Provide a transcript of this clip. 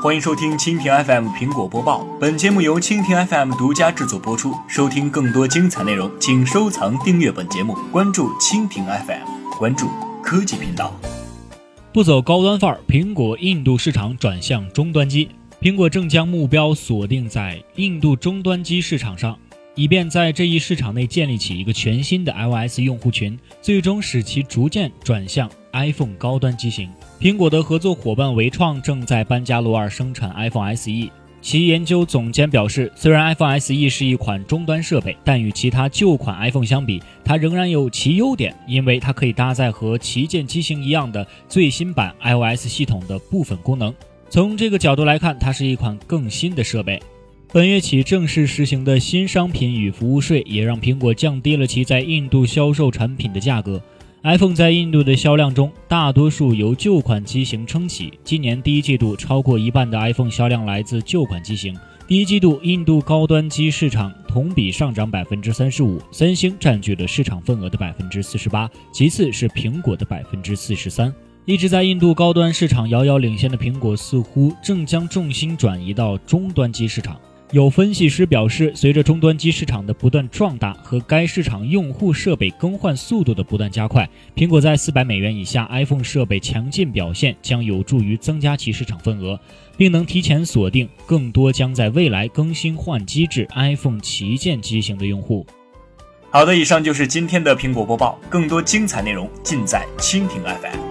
欢迎收听蜻蜓 FM 苹果播报。本节目由蜻蜓 FM 独家制作播出。收听更多精彩内容，请收藏订阅本节目，关注蜻蜓 FM，关注科技频道。不走高端范儿，苹果印度市场转向终端机。苹果正将目标锁定在印度终端机市场上。以便在这一市场内建立起一个全新的 iOS 用户群，最终使其逐渐转向 iPhone 高端机型。苹果的合作伙伴维创正在班加罗尔生产 iPhone SE。其研究总监表示，虽然 iPhone SE 是一款终端设备，但与其他旧款 iPhone 相比，它仍然有其优点，因为它可以搭载和旗舰机型一样的最新版 iOS 系统的部分功能。从这个角度来看，它是一款更新的设备。本月起正式实行的新商品与服务税，也让苹果降低了其在印度销售产品的价格。iPhone 在印度的销量中，大多数由旧款机型撑起。今年第一季度，超过一半的 iPhone 销量来自旧款机型。第一季度，印度高端机市场同比上涨百分之三十五，三星占据了市场份额的百分之四十八，其次是苹果的百分之四十三。一直在印度高端市场遥遥领先的苹果，似乎正将重心转移到终端机市场。有分析师表示，随着终端机市场的不断壮大和该市场用户设备更换速度的不断加快，苹果在四百美元以下 iPhone 设备强劲表现将有助于增加其市场份额，并能提前锁定更多将在未来更新换机至 iPhone 旗舰机型的用户。好的，以上就是今天的苹果播报，更多精彩内容尽在蜻蜓 FM。